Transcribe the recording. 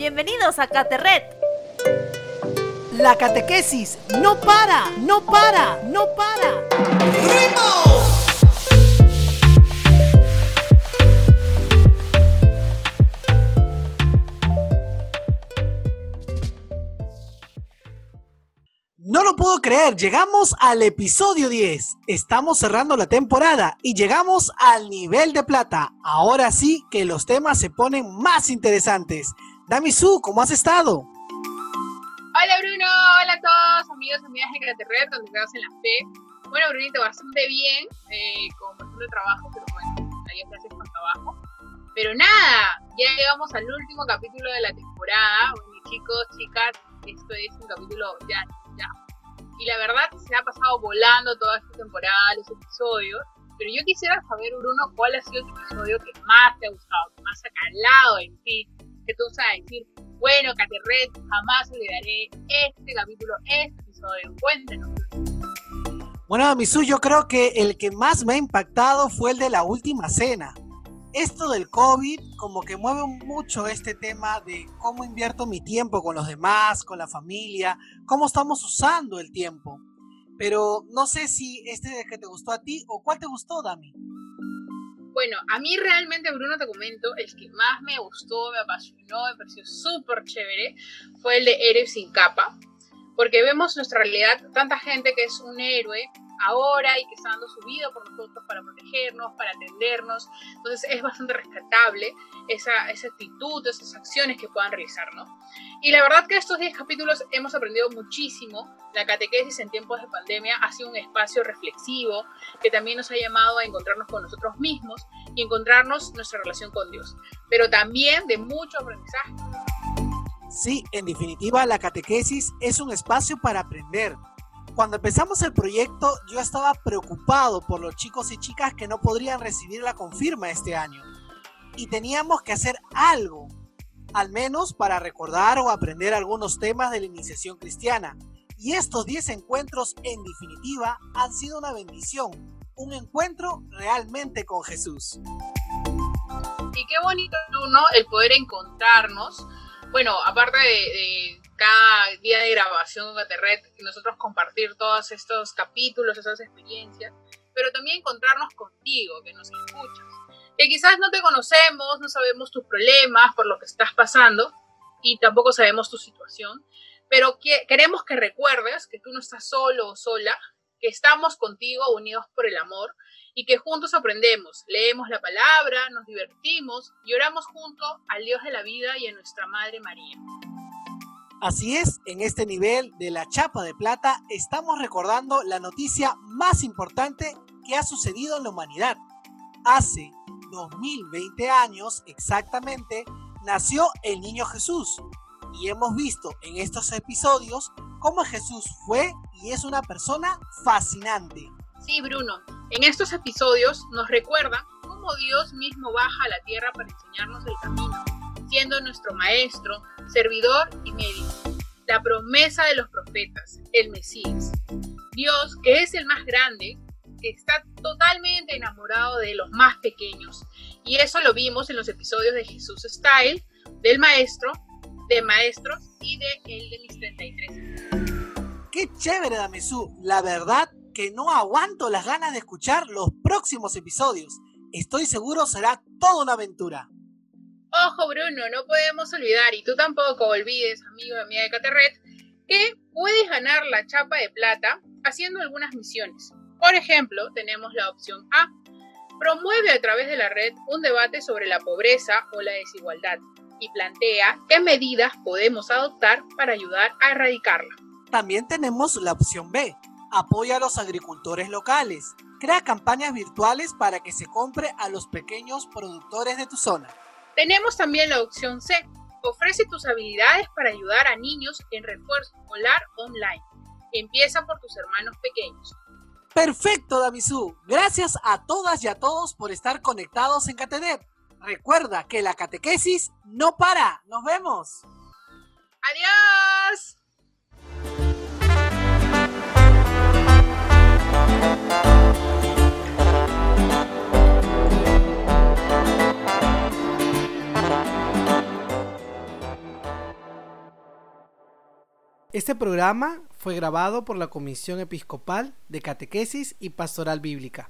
Bienvenidos a Caterret. La catequesis no para, no para, no para. No lo puedo creer, llegamos al episodio 10. Estamos cerrando la temporada y llegamos al nivel de plata. Ahora sí que los temas se ponen más interesantes. Damisu, ¿cómo has estado? Hola Bruno, hola a todos, amigos, amigas de Caterret, conectados en la fe. Bueno, Brunito, bastante bien, eh, con bastante trabajo, pero bueno, hay clases con trabajo. Pero nada, ya llegamos al último capítulo de la temporada. Bueno, chicos, chicas, esto es un capítulo ya y la verdad se ha pasado volando toda esta temporada, los episodios. Pero yo quisiera saber, Bruno, cuál ha sido el episodio que más te ha gustado, que más ha calado en ti, tú a decir, bueno, Caterret, jamás olvidaré este capítulo, este episodio. Cuéntenos. Bueno, Misu, yo creo que el que más me ha impactado fue el de la última cena esto del COVID como que mueve mucho este tema de cómo invierto mi tiempo con los demás, con la familia, cómo estamos usando el tiempo. Pero no sé si este que te gustó a ti o cuál te gustó, Dami. Bueno, a mí realmente, Bruno, te comento, el que más me gustó, me apasionó, me pareció súper chévere, fue el de Héroe sin capa, porque vemos nuestra realidad, tanta gente que es un héroe, ahora y que está dando su vida por nosotros para protegernos, para atendernos. Entonces es bastante rescatable esa, esa actitud, esas acciones que puedan realizar, ¿no? Y la verdad que estos 10 capítulos hemos aprendido muchísimo. La catequesis en tiempos de pandemia ha sido un espacio reflexivo que también nos ha llamado a encontrarnos con nosotros mismos y encontrarnos nuestra relación con Dios, pero también de mucho aprendizaje. Sí, en definitiva, la catequesis es un espacio para aprender, cuando empezamos el proyecto yo estaba preocupado por los chicos y chicas que no podrían recibir la confirma este año. Y teníamos que hacer algo, al menos para recordar o aprender algunos temas de la iniciación cristiana. Y estos 10 encuentros, en definitiva, han sido una bendición, un encuentro realmente con Jesús. Y qué bonito, ¿no? El poder encontrarnos. Bueno, aparte de cada día de grabación de y nosotros compartir todos estos capítulos, esas experiencias, pero también encontrarnos contigo, que nos escuchas. Que quizás no te conocemos, no sabemos tus problemas, por lo que estás pasando, y tampoco sabemos tu situación, pero que, queremos que recuerdes que tú no estás solo o sola, que estamos contigo unidos por el amor y que juntos aprendemos, leemos la palabra, nos divertimos y oramos junto al Dios de la vida y a nuestra Madre María. Así es, en este nivel de la chapa de plata estamos recordando la noticia más importante que ha sucedido en la humanidad. Hace 2020 años exactamente nació el niño Jesús y hemos visto en estos episodios cómo Jesús fue y es una persona fascinante. Sí, Bruno, en estos episodios nos recuerda cómo Dios mismo baja a la tierra para enseñarnos el camino siendo nuestro maestro, servidor y médico. La promesa de los profetas, el Mesías. Dios, que es el más grande, está totalmente enamorado de los más pequeños. Y eso lo vimos en los episodios de Jesús Style, del maestro, de maestros y de el de mis 33. Qué chévere, Damisú. La verdad que no aguanto las ganas de escuchar los próximos episodios. Estoy seguro será toda una aventura. Ojo, Bruno, no podemos olvidar, y tú tampoco olvides, amigo y amiga de Caterret, que puedes ganar la chapa de plata haciendo algunas misiones. Por ejemplo, tenemos la opción A. Promueve a través de la red un debate sobre la pobreza o la desigualdad y plantea qué medidas podemos adoptar para ayudar a erradicarla. También tenemos la opción B. Apoya a los agricultores locales. Crea campañas virtuales para que se compre a los pequeños productores de tu zona. Tenemos también la opción C. Ofrece tus habilidades para ayudar a niños en refuerzo escolar online. Empieza por tus hermanos pequeños. Perfecto, Damisú. Gracias a todas y a todos por estar conectados en Catedep. Recuerda que la catequesis no para. Nos vemos. Adiós. Este programa fue grabado por la Comisión Episcopal de Catequesis y Pastoral Bíblica.